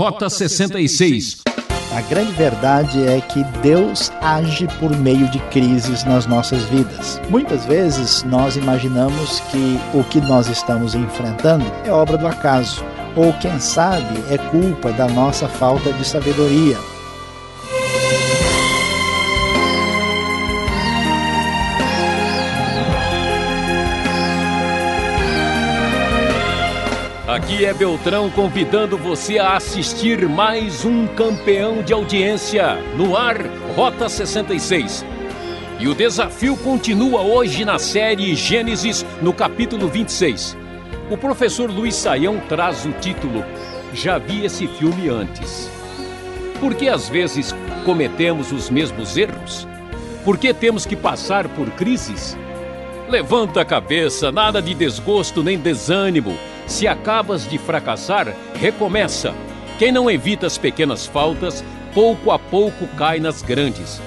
Rota 66. A grande verdade é que Deus age por meio de crises nas nossas vidas. Muitas vezes nós imaginamos que o que nós estamos enfrentando é obra do acaso, ou quem sabe é culpa da nossa falta de sabedoria. Aqui é Beltrão convidando você a assistir mais um campeão de audiência no ar Rota 66. E o desafio continua hoje na série Gênesis, no capítulo 26. O professor Luiz Saião traz o título Já vi esse filme antes. Por que às vezes cometemos os mesmos erros? Por que temos que passar por crises? Levanta a cabeça, nada de desgosto nem desânimo se acabas de fracassar, recomeça. Quem não evita as pequenas faltas, pouco a pouco cai nas grandes.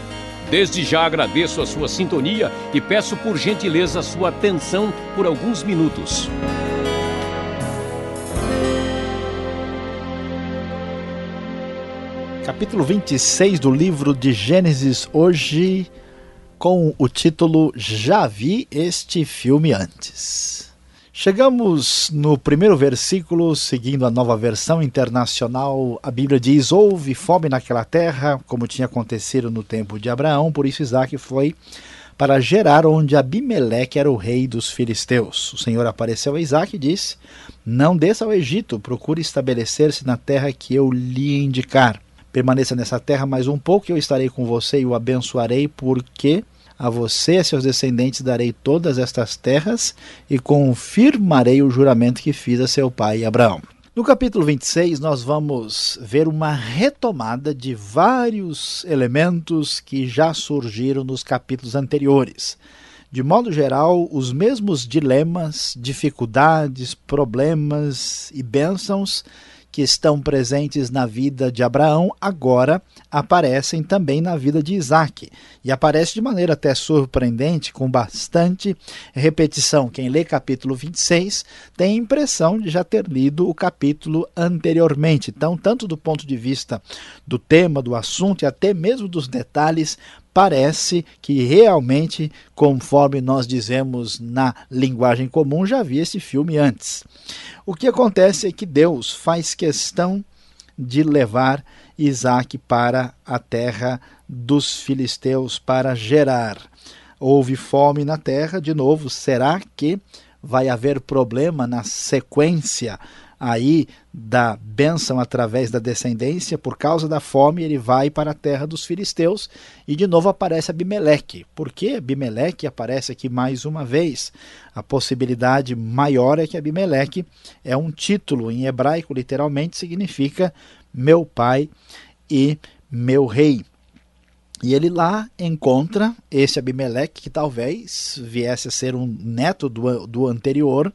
Desde já agradeço a sua sintonia e peço por gentileza a sua atenção por alguns minutos. Capítulo 26 do livro de Gênesis, hoje com o título Já vi este filme antes. Chegamos no primeiro versículo, seguindo a nova versão internacional. A Bíblia diz: Houve fome naquela terra, como tinha acontecido no tempo de Abraão, por isso Isaac foi para Gerar, onde Abimeleque era o rei dos filisteus. O Senhor apareceu a Isaac e disse: Não desça ao Egito, procure estabelecer-se na terra que eu lhe indicar. Permaneça nessa terra mais um pouco, eu estarei com você e o abençoarei, porque a você e seus descendentes darei todas estas terras e confirmarei o juramento que fiz a seu pai Abraão. No capítulo 26, nós vamos ver uma retomada de vários elementos que já surgiram nos capítulos anteriores. De modo geral, os mesmos dilemas, dificuldades, problemas e bênçãos que estão presentes na vida de Abraão agora aparecem também na vida de Isaac. E aparece de maneira até surpreendente, com bastante repetição. Quem lê capítulo 26 tem a impressão de já ter lido o capítulo anteriormente. Então, tanto do ponto de vista do tema, do assunto e até mesmo dos detalhes, parece que realmente, conforme nós dizemos na linguagem comum, já vi esse filme antes. O que acontece é que Deus faz questão de levar Isaac para a terra dos filisteus para gerar. Houve fome na terra, de novo, será que vai haver problema na sequência aí da bênção através da descendência, por causa da fome, ele vai para a terra dos filisteus e de novo aparece Abimeleque. Por que Abimeleque aparece aqui mais uma vez? A possibilidade maior é que Abimeleque é um título em hebraico, literalmente significa meu pai e meu rei. E ele lá encontra esse Abimeleque, que talvez viesse a ser um neto do, do anterior,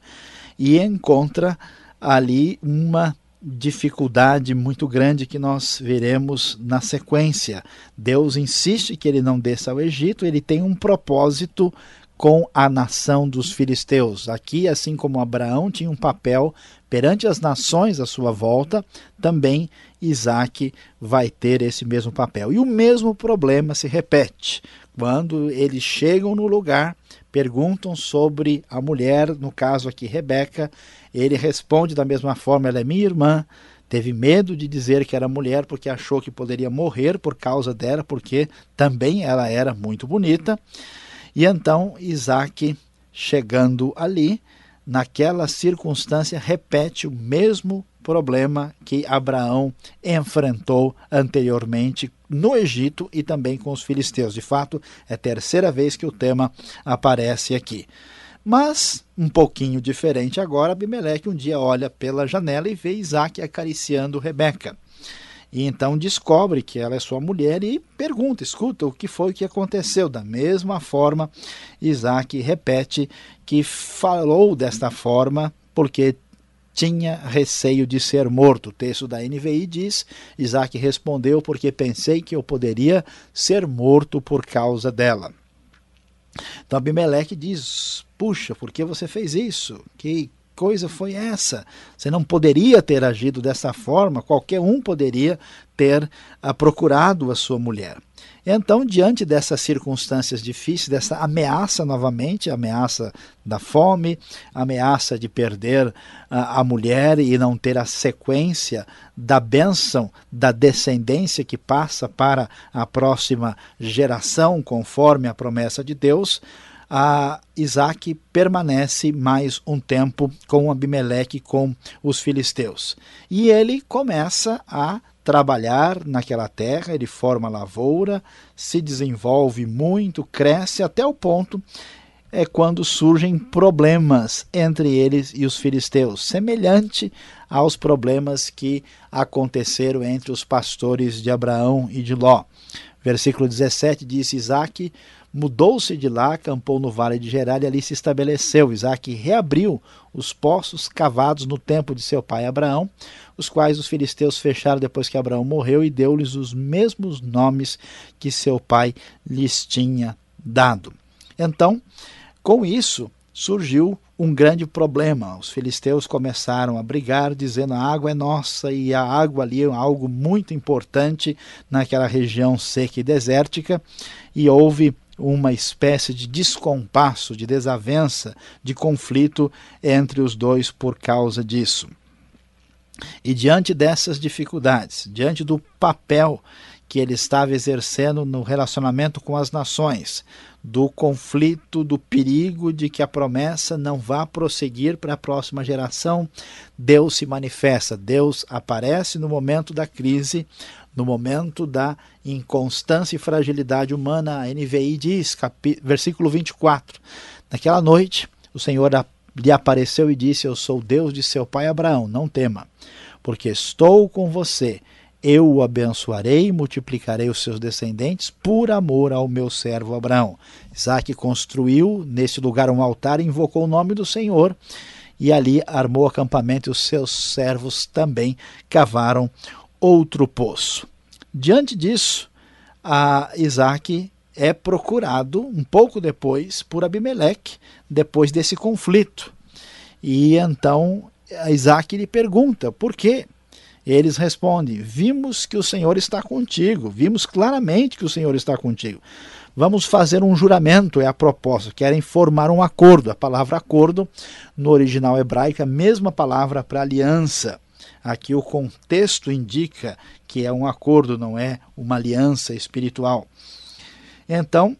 e encontra ali uma dificuldade muito grande que nós veremos na sequência. Deus insiste que ele não desça ao Egito, ele tem um propósito com a nação dos filisteus. Aqui, assim como Abraão tinha um papel perante as nações à sua volta, também Isaac vai ter esse mesmo papel. E o mesmo problema se repete. Quando eles chegam no lugar, perguntam sobre a mulher, no caso aqui Rebeca, ele responde da mesma forma: ela é minha irmã. Teve medo de dizer que era mulher porque achou que poderia morrer por causa dela, porque também ela era muito bonita. E então Isaac, chegando ali, naquela circunstância, repete o mesmo problema que Abraão enfrentou anteriormente no Egito e também com os filisteus. De fato, é a terceira vez que o tema aparece aqui. Mas, um pouquinho diferente agora, Abimeleque um dia olha pela janela e vê Isaac acariciando Rebeca. E então descobre que ela é sua mulher e pergunta, escuta, o que foi que aconteceu? Da mesma forma, Isaac repete que falou desta forma porque tinha receio de ser morto. O texto da NVI diz: Isaac respondeu, porque pensei que eu poderia ser morto por causa dela. Então Abimeleque diz: Puxa, por que você fez isso? Que coisa foi essa? Você não poderia ter agido dessa forma, qualquer um poderia ter uh, procurado a sua mulher. Então, diante dessas circunstâncias difíceis, dessa ameaça novamente, ameaça da fome, ameaça de perder a, a mulher e não ter a sequência da bênção da descendência que passa para a próxima geração, conforme a promessa de Deus, a Isaac permanece mais um tempo com Abimeleque, com os filisteus. E ele começa a trabalhar naquela terra, ele forma lavoura, se desenvolve muito, cresce até o ponto é quando surgem problemas entre eles e os filisteus, semelhante aos problemas que aconteceram entre os pastores de Abraão e de Ló. Versículo 17 diz: Isaac mudou-se de lá, acampou no vale de Gerar e ali se estabeleceu. Isaac reabriu os poços cavados no tempo de seu pai Abraão, os quais os filisteus fecharam depois que Abraão morreu e deu-lhes os mesmos nomes que seu pai lhes tinha dado. Então, com isso, surgiu um grande problema. Os filisteus começaram a brigar, dizendo a água é nossa, e a água ali é algo muito importante naquela região seca e desértica, e houve uma espécie de descompasso, de desavença, de conflito entre os dois por causa disso. E diante dessas dificuldades, diante do papel que ele estava exercendo no relacionamento com as nações, do conflito, do perigo de que a promessa não vá prosseguir para a próxima geração, Deus se manifesta, Deus aparece no momento da crise, no momento da inconstância e fragilidade humana. A NVI diz, versículo 24: Naquela noite, o Senhor lhe apareceu e disse: Eu sou Deus de seu pai Abraão, não tema, porque estou com você eu o abençoarei e multiplicarei os seus descendentes por amor ao meu servo Abraão. Isaac construiu nesse lugar um altar e invocou o nome do Senhor, e ali armou acampamento, e os seus servos também cavaram outro poço. Diante disso, a Isaac é procurado um pouco depois por Abimeleque, depois desse conflito. E então Isaac lhe pergunta: por quê? Eles respondem: Vimos que o Senhor está contigo, vimos claramente que o Senhor está contigo. Vamos fazer um juramento, é a proposta. Querem formar um acordo. A palavra acordo, no original hebraico, é a mesma palavra para aliança. Aqui o contexto indica que é um acordo, não é uma aliança espiritual. Então,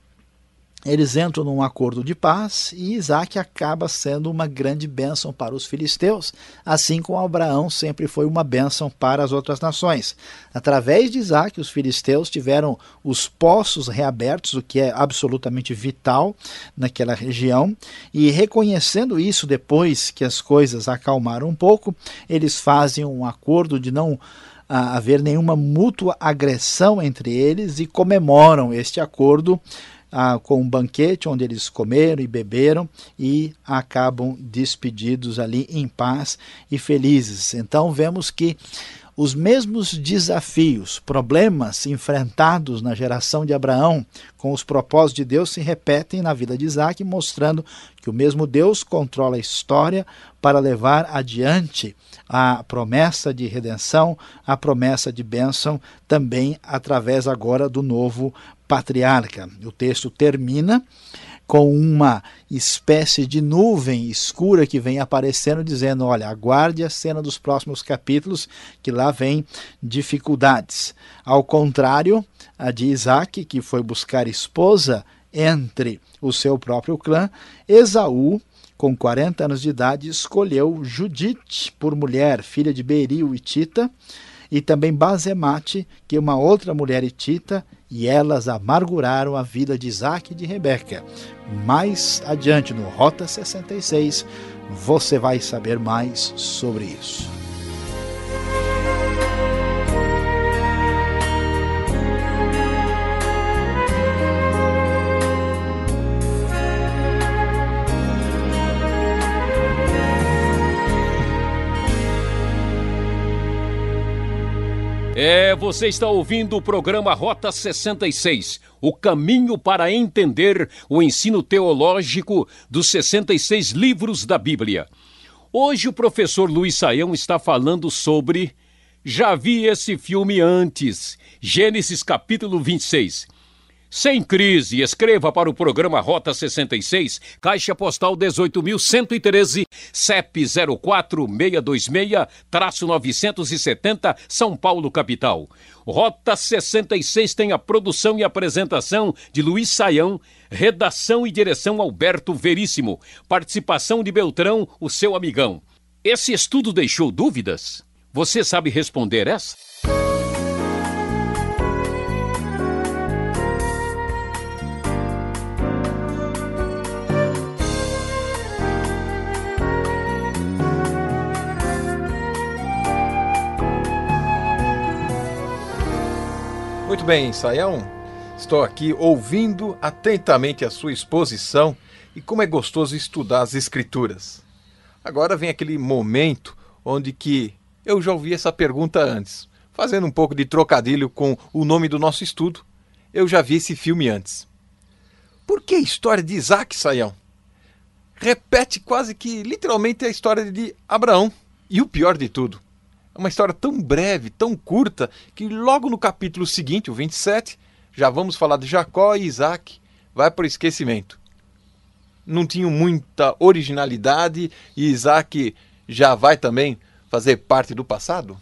eles entram num acordo de paz e Isaac acaba sendo uma grande bênção para os filisteus, assim como Abraão sempre foi uma bênção para as outras nações. Através de Isaac, os filisteus tiveram os poços reabertos, o que é absolutamente vital naquela região, e reconhecendo isso depois que as coisas acalmaram um pouco, eles fazem um acordo de não ah, haver nenhuma mútua agressão entre eles e comemoram este acordo ah, com um banquete onde eles comeram e beberam e acabam despedidos ali em paz e felizes. Então vemos que os mesmos desafios, problemas enfrentados na geração de Abraão com os propósitos de Deus se repetem na vida de Isaac, mostrando que o mesmo Deus controla a história para levar adiante a promessa de redenção, a promessa de bênção, também através agora do novo patriarca. O texto termina com uma espécie de nuvem escura que vem aparecendo, dizendo: Olha, aguarde a cena dos próximos capítulos, que lá vem dificuldades. Ao contrário, a de Isaac, que foi buscar esposa entre o seu próprio clã, Esaú, com 40 anos de idade, escolheu Judite por mulher, filha de Beril e Tita, e também Bazemate, que é uma outra mulher hitita, e elas amarguraram a vida de Isaac e de Rebeca. Mais adiante, no Rota 66, você vai saber mais sobre isso. É, você está ouvindo o programa Rota 66, o caminho para entender o ensino teológico dos 66 livros da Bíblia. Hoje o professor Luiz Saião está falando sobre Já vi esse filme antes, Gênesis capítulo 26. Sem crise, escreva para o programa Rota 66, Caixa Postal 18.113, CEP 04626-970, São Paulo, capital. Rota 66 tem a produção e apresentação de Luiz Saião, redação e direção Alberto Veríssimo, participação de Beltrão, o seu amigão. Esse estudo deixou dúvidas? Você sabe responder essa? Bem, Saião. Estou aqui ouvindo atentamente a sua exposição e como é gostoso estudar as escrituras. Agora vem aquele momento onde que eu já ouvi essa pergunta antes, fazendo um pouco de trocadilho com o nome do nosso estudo. Eu já vi esse filme antes. Por que a história de Isaac, Saião? Repete quase que literalmente a história de Abraão. E o pior de tudo, uma história tão breve, tão curta, que logo no capítulo seguinte, o 27, já vamos falar de Jacó e Isaac, vai para o esquecimento. Não tinham muita originalidade e Isaac já vai também fazer parte do passado?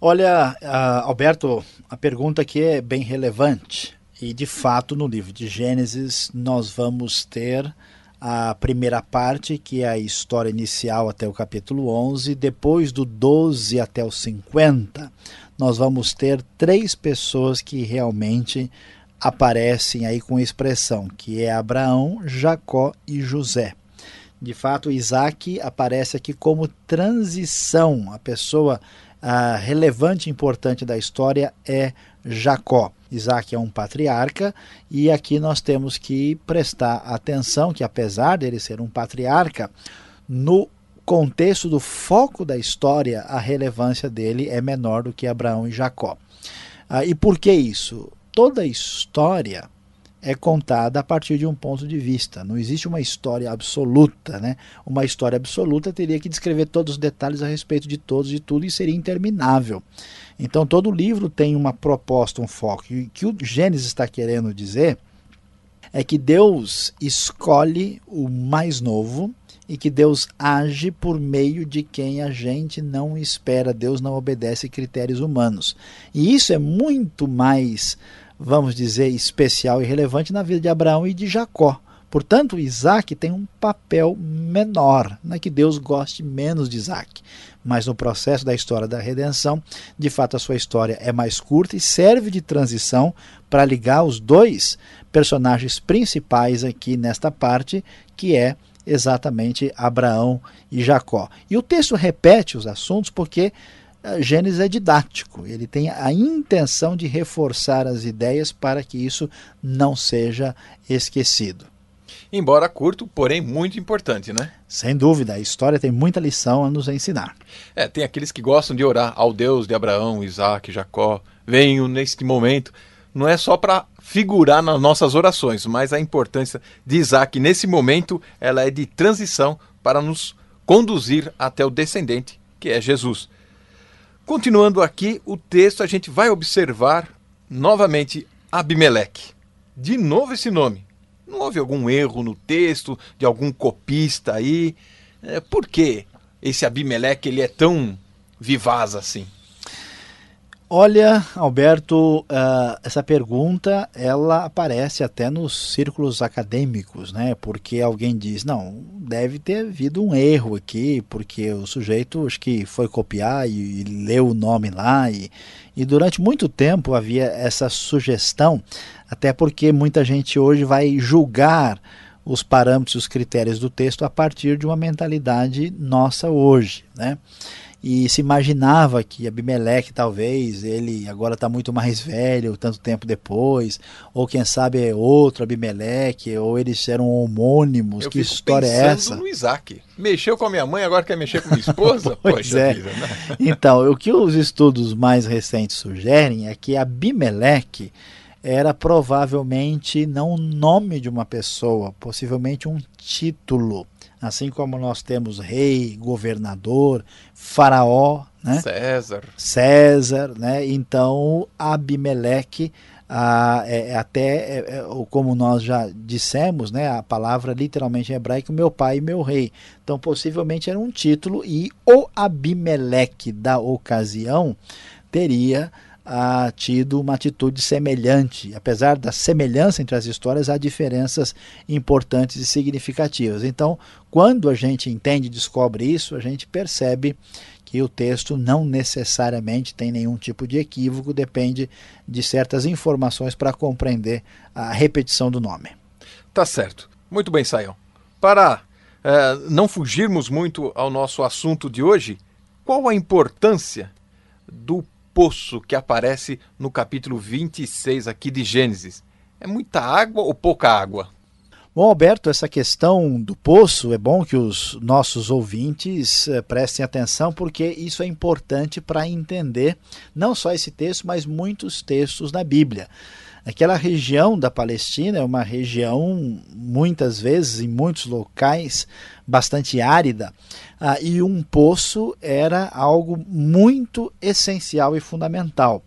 Olha, uh, Alberto, a pergunta aqui é bem relevante. E de fato, no livro de Gênesis, nós vamos ter a primeira parte, que é a história inicial até o capítulo 11, depois do 12 até o 50, nós vamos ter três pessoas que realmente aparecem aí com expressão, que é Abraão, Jacó e José. De fato, Isaac aparece aqui como transição. A pessoa a relevante e importante da história é Jacó. Isaac é um patriarca e aqui nós temos que prestar atenção que apesar dele ser um patriarca, no contexto do foco da história, a relevância dele é menor do que Abraão e Jacó. Ah, e por que isso? Toda a história é contada a partir de um ponto de vista. Não existe uma história absoluta, né? Uma história absoluta teria que descrever todos os detalhes a respeito de todos e tudo e seria interminável. Então todo livro tem uma proposta, um foco. E o que o Gênesis está querendo dizer é que Deus escolhe o mais novo e que Deus age por meio de quem a gente não espera. Deus não obedece critérios humanos. E isso é muito mais vamos dizer, especial e relevante na vida de Abraão e de Jacó. Portanto, Isaac tem um papel menor, não é que Deus goste menos de Isaac, mas no processo da história da redenção, de fato a sua história é mais curta e serve de transição para ligar os dois personagens principais aqui nesta parte, que é exatamente Abraão e Jacó. E o texto repete os assuntos porque Gênesis é didático, ele tem a intenção de reforçar as ideias para que isso não seja esquecido. Embora curto, porém muito importante, né? Sem dúvida, a história tem muita lição a nos ensinar. É, tem aqueles que gostam de orar ao Deus de Abraão, Isaac, Jacó. Venho neste momento. Não é só para figurar nas nossas orações, mas a importância de Isaac nesse momento, ela é de transição para nos conduzir até o descendente, que é Jesus. Continuando aqui o texto, a gente vai observar novamente Abimeleque. De novo esse nome. Não houve algum erro no texto de algum copista aí? É, por que esse Abimeleque ele é tão vivaz assim? Olha, Alberto, uh, essa pergunta ela aparece até nos círculos acadêmicos, né? Porque alguém diz, não, deve ter havido um erro aqui, porque o sujeito acho que foi copiar e, e leu o nome lá e, e durante muito tempo havia essa sugestão, até porque muita gente hoje vai julgar os parâmetros, os critérios do texto a partir de uma mentalidade nossa hoje, né? E se imaginava que Abimeleque talvez ele agora está muito mais velho tanto tempo depois ou quem sabe é outro Abimeleque ou eles eram homônimos Eu que história é essa no Isaac mexeu com a minha mãe agora quer mexer com minha esposa pois Poxa é. Vida, né? então o que os estudos mais recentes sugerem é que Abimeleque era provavelmente não o nome de uma pessoa, possivelmente um título. Assim como nós temos rei, governador, faraó, né? César. César, né? Então Abimeleque ah, é, até é, é, como nós já dissemos, né, a palavra literalmente em hebraico, meu pai e meu rei. Então, possivelmente era um título, e o Abimeleque da ocasião teria ah, tido uma atitude semelhante. Apesar da semelhança entre as histórias, há diferenças importantes e significativas. Então, quando a gente entende e descobre isso, a gente percebe que o texto não necessariamente tem nenhum tipo de equívoco, depende de certas informações para compreender a repetição do nome. Tá certo. Muito bem, Sayão. Para é, não fugirmos muito ao nosso assunto de hoje, qual a importância do poço que aparece no capítulo 26 aqui de Gênesis? É muita água ou pouca água? Bom, Alberto, essa questão do poço é bom que os nossos ouvintes eh, prestem atenção, porque isso é importante para entender não só esse texto, mas muitos textos da Bíblia. Aquela região da Palestina é uma região, muitas vezes, em muitos locais, bastante árida, ah, e um poço era algo muito essencial e fundamental.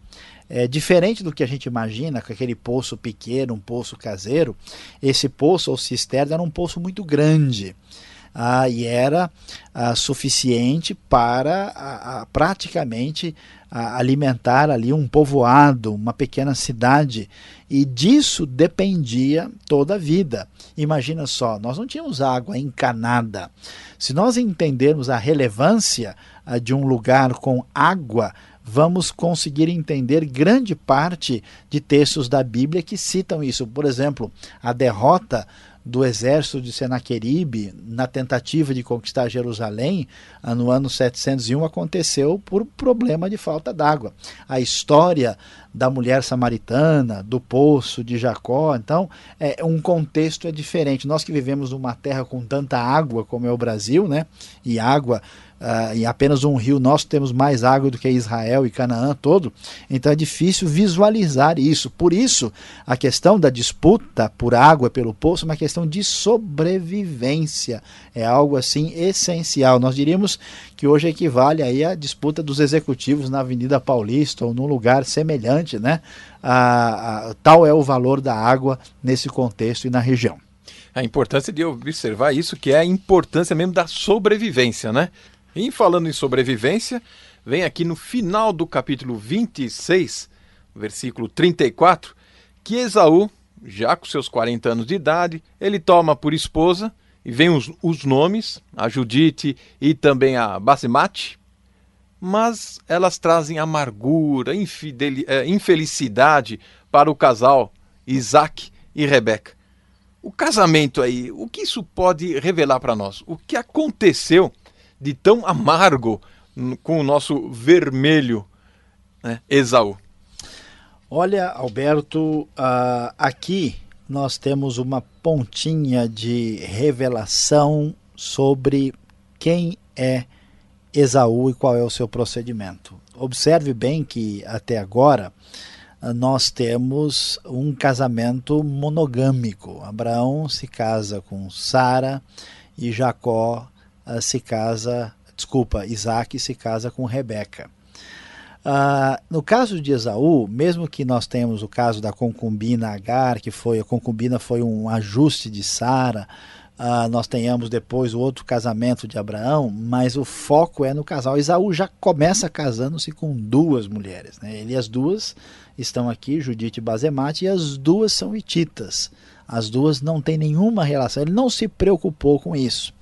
É, diferente do que a gente imagina, com aquele poço pequeno, um poço caseiro, esse poço ou cisterna era um poço muito grande. Ah, e era ah, suficiente para ah, praticamente alimentar ali um povoado, uma pequena cidade, e disso dependia toda a vida. Imagina só, nós não tínhamos água encanada. Se nós entendermos a relevância ah, de um lugar com água, vamos conseguir entender grande parte de textos da Bíblia que citam isso. Por exemplo, a derrota do exército de Senaqueribe na tentativa de conquistar Jerusalém no ano 701 aconteceu por problema de falta d'água. A história da mulher samaritana, do poço de Jacó, então é um contexto é diferente. Nós que vivemos numa terra com tanta água como é o Brasil, né? E água uh, em apenas um rio nós temos mais água do que Israel e Canaã todo, então é difícil visualizar isso. Por isso, a questão da disputa por água pelo poço é uma questão de sobrevivência, é algo assim essencial. Nós diríamos que hoje equivale aí à disputa dos executivos na Avenida Paulista ou num lugar semelhante, né? Ah, ah, tal é o valor da água nesse contexto e na região. A importância de observar isso, que é a importância mesmo da sobrevivência, né? E falando em sobrevivência, vem aqui no final do capítulo 26, versículo 34, que Esaú, já com seus 40 anos de idade, ele toma por esposa, e vem os, os nomes, a Judite e também a Basemate, mas elas trazem amargura, é, infelicidade para o casal Isaac e Rebeca. O casamento aí, o que isso pode revelar para nós? O que aconteceu de tão amargo com o nosso vermelho né, Esaú? Olha, Alberto, uh, aqui nós temos uma pontinha de revelação sobre quem é Esaú e qual é o seu procedimento. Observe bem que até agora ah, nós temos um casamento monogâmico. Abraão se casa com Sara e Jacó uh, se casa, desculpa, Isaac se casa com Rebeca. Uh, no caso de Esaú, mesmo que nós tenhamos o caso da concubina Agar, que foi a concubina foi um ajuste de Sara, uh, nós tenhamos depois o outro casamento de Abraão, mas o foco é no casal. Esaú já começa casando-se com duas mulheres. Né? Ele as duas estão aqui, Judite e Bazemate, e as duas são hititas. As duas não têm nenhuma relação. Ele não se preocupou com isso.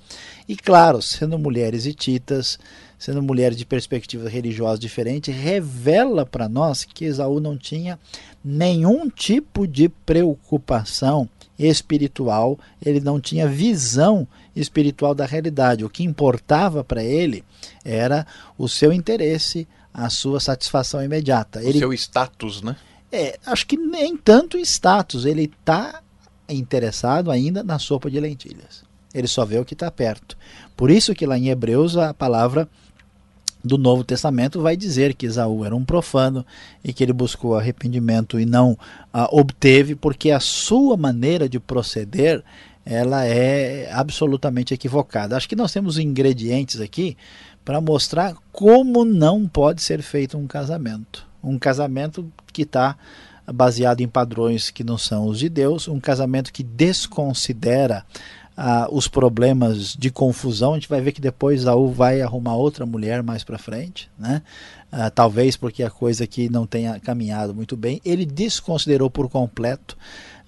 E claro, sendo mulheres hititas, sendo mulheres de perspectivas religiosas diferentes, revela para nós que Esaú não tinha nenhum tipo de preocupação espiritual, ele não tinha visão espiritual da realidade. O que importava para ele era o seu interesse, a sua satisfação imediata. O seu status, né? É, acho que nem tanto status, ele está interessado ainda na sopa de lentilhas ele só vê o que está perto. Por isso que lá em Hebreus a palavra do Novo Testamento vai dizer que Esaú era um profano e que ele buscou arrependimento e não ah, obteve, porque a sua maneira de proceder ela é absolutamente equivocada. Acho que nós temos ingredientes aqui para mostrar como não pode ser feito um casamento. Um casamento que está baseado em padrões que não são os de Deus, um casamento que desconsidera ah, os problemas de confusão. A gente vai ver que depois Saul vai arrumar outra mulher mais para frente, né? Ah, talvez porque a coisa aqui não tenha caminhado muito bem. Ele desconsiderou por completo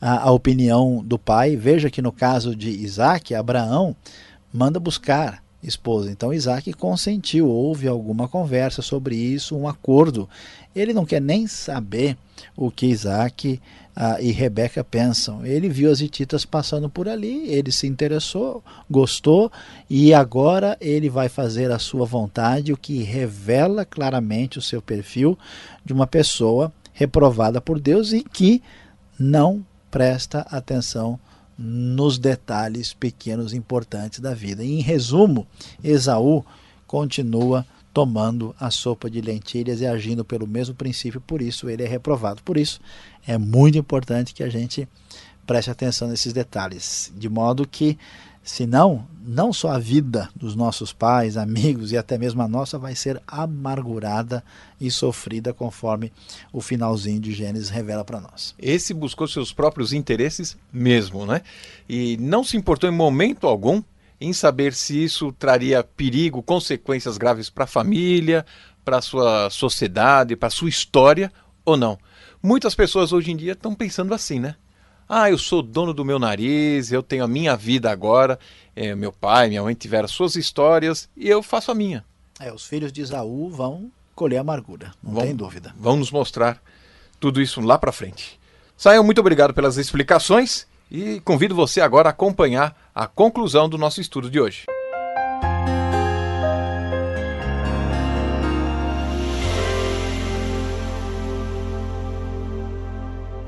a, a opinião do pai. Veja que no caso de Isaac, Abraão manda buscar esposa. Então Isaac consentiu, houve alguma conversa sobre isso, um acordo. Ele não quer nem saber o que Isaac ah, e Rebeca pensam. Ele viu as hititas passando por ali, ele se interessou, gostou e agora ele vai fazer a sua vontade, o que revela claramente o seu perfil de uma pessoa reprovada por Deus e que não presta atenção nos detalhes pequenos importantes da vida. E, em resumo, Esaú continua tomando a sopa de lentilhas e agindo pelo mesmo princípio, por isso ele é reprovado. Por isso é muito importante que a gente preste atenção nesses detalhes, de modo que Senão, não só a vida dos nossos pais, amigos e até mesmo a nossa vai ser amargurada e sofrida conforme o finalzinho de Gênesis revela para nós. Esse buscou seus próprios interesses mesmo, né? E não se importou em momento algum em saber se isso traria perigo, consequências graves para a família, para a sua sociedade, para a sua história ou não. Muitas pessoas hoje em dia estão pensando assim, né? Ah, eu sou dono do meu nariz, eu tenho a minha vida agora. É, meu pai, minha mãe tiveram suas histórias e eu faço a minha. É, os filhos de Isaú vão colher amargura, não vão, tem dúvida. Vão nos mostrar tudo isso lá para frente. Saiam, muito obrigado pelas explicações e convido você agora a acompanhar a conclusão do nosso estudo de hoje.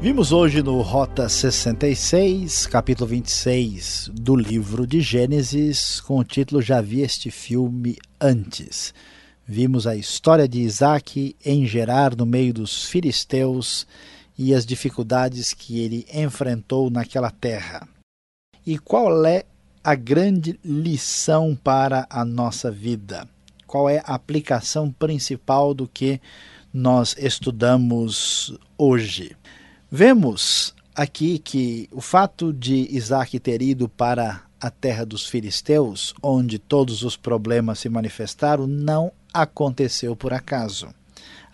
Vimos hoje no Rota 66, capítulo 26 do livro de Gênesis, com o título Já vi este filme antes. Vimos a história de Isaac em Gerar no meio dos filisteus e as dificuldades que ele enfrentou naquela terra. E qual é a grande lição para a nossa vida? Qual é a aplicação principal do que nós estudamos hoje? Vemos aqui que o fato de Isaac ter ido para a terra dos filisteus, onde todos os problemas se manifestaram, não aconteceu por acaso.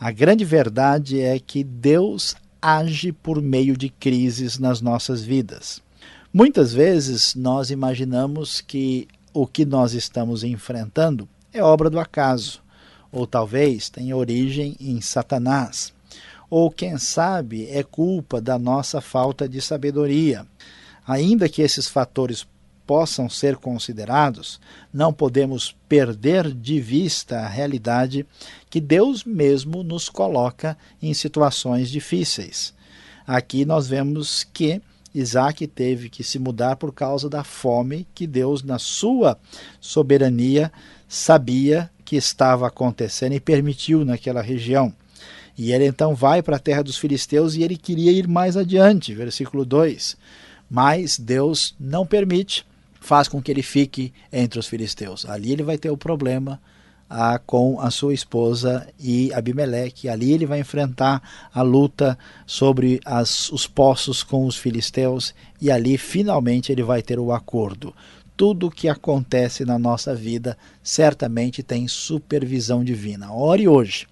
A grande verdade é que Deus age por meio de crises nas nossas vidas. Muitas vezes nós imaginamos que o que nós estamos enfrentando é obra do acaso, ou talvez tenha origem em Satanás ou quem sabe é culpa da nossa falta de sabedoria. Ainda que esses fatores possam ser considerados, não podemos perder de vista a realidade que Deus mesmo nos coloca em situações difíceis. Aqui nós vemos que Isaac teve que se mudar por causa da fome que Deus, na sua soberania, sabia que estava acontecendo e permitiu naquela região. E ele então vai para a terra dos filisteus e ele queria ir mais adiante, versículo 2. Mas Deus não permite, faz com que ele fique entre os filisteus. Ali ele vai ter o problema ah, com a sua esposa e Abimeleque. Ali ele vai enfrentar a luta sobre as, os poços com os filisteus e ali finalmente ele vai ter o acordo. Tudo o que acontece na nossa vida certamente tem supervisão divina. Ore hoje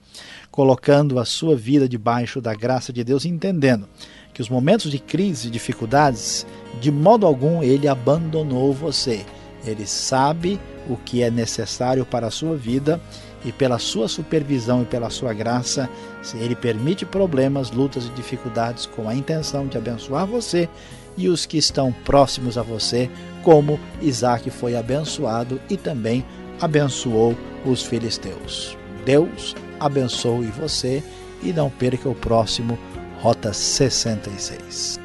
colocando a sua vida debaixo da graça de Deus, entendendo que os momentos de crise e dificuldades, de modo algum ele abandonou você. Ele sabe o que é necessário para a sua vida e pela sua supervisão e pela sua graça, ele permite problemas, lutas e dificuldades com a intenção de abençoar você e os que estão próximos a você, como Isaac foi abençoado e também abençoou os filisteus. Deus abençoe você e não perca o próximo Rota 66.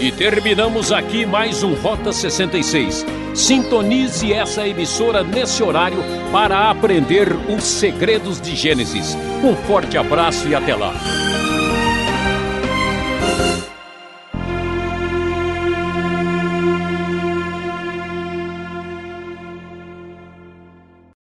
E terminamos aqui mais um Rota 66. Sintonize essa emissora nesse horário para aprender os segredos de Gênesis. Um forte abraço e até lá.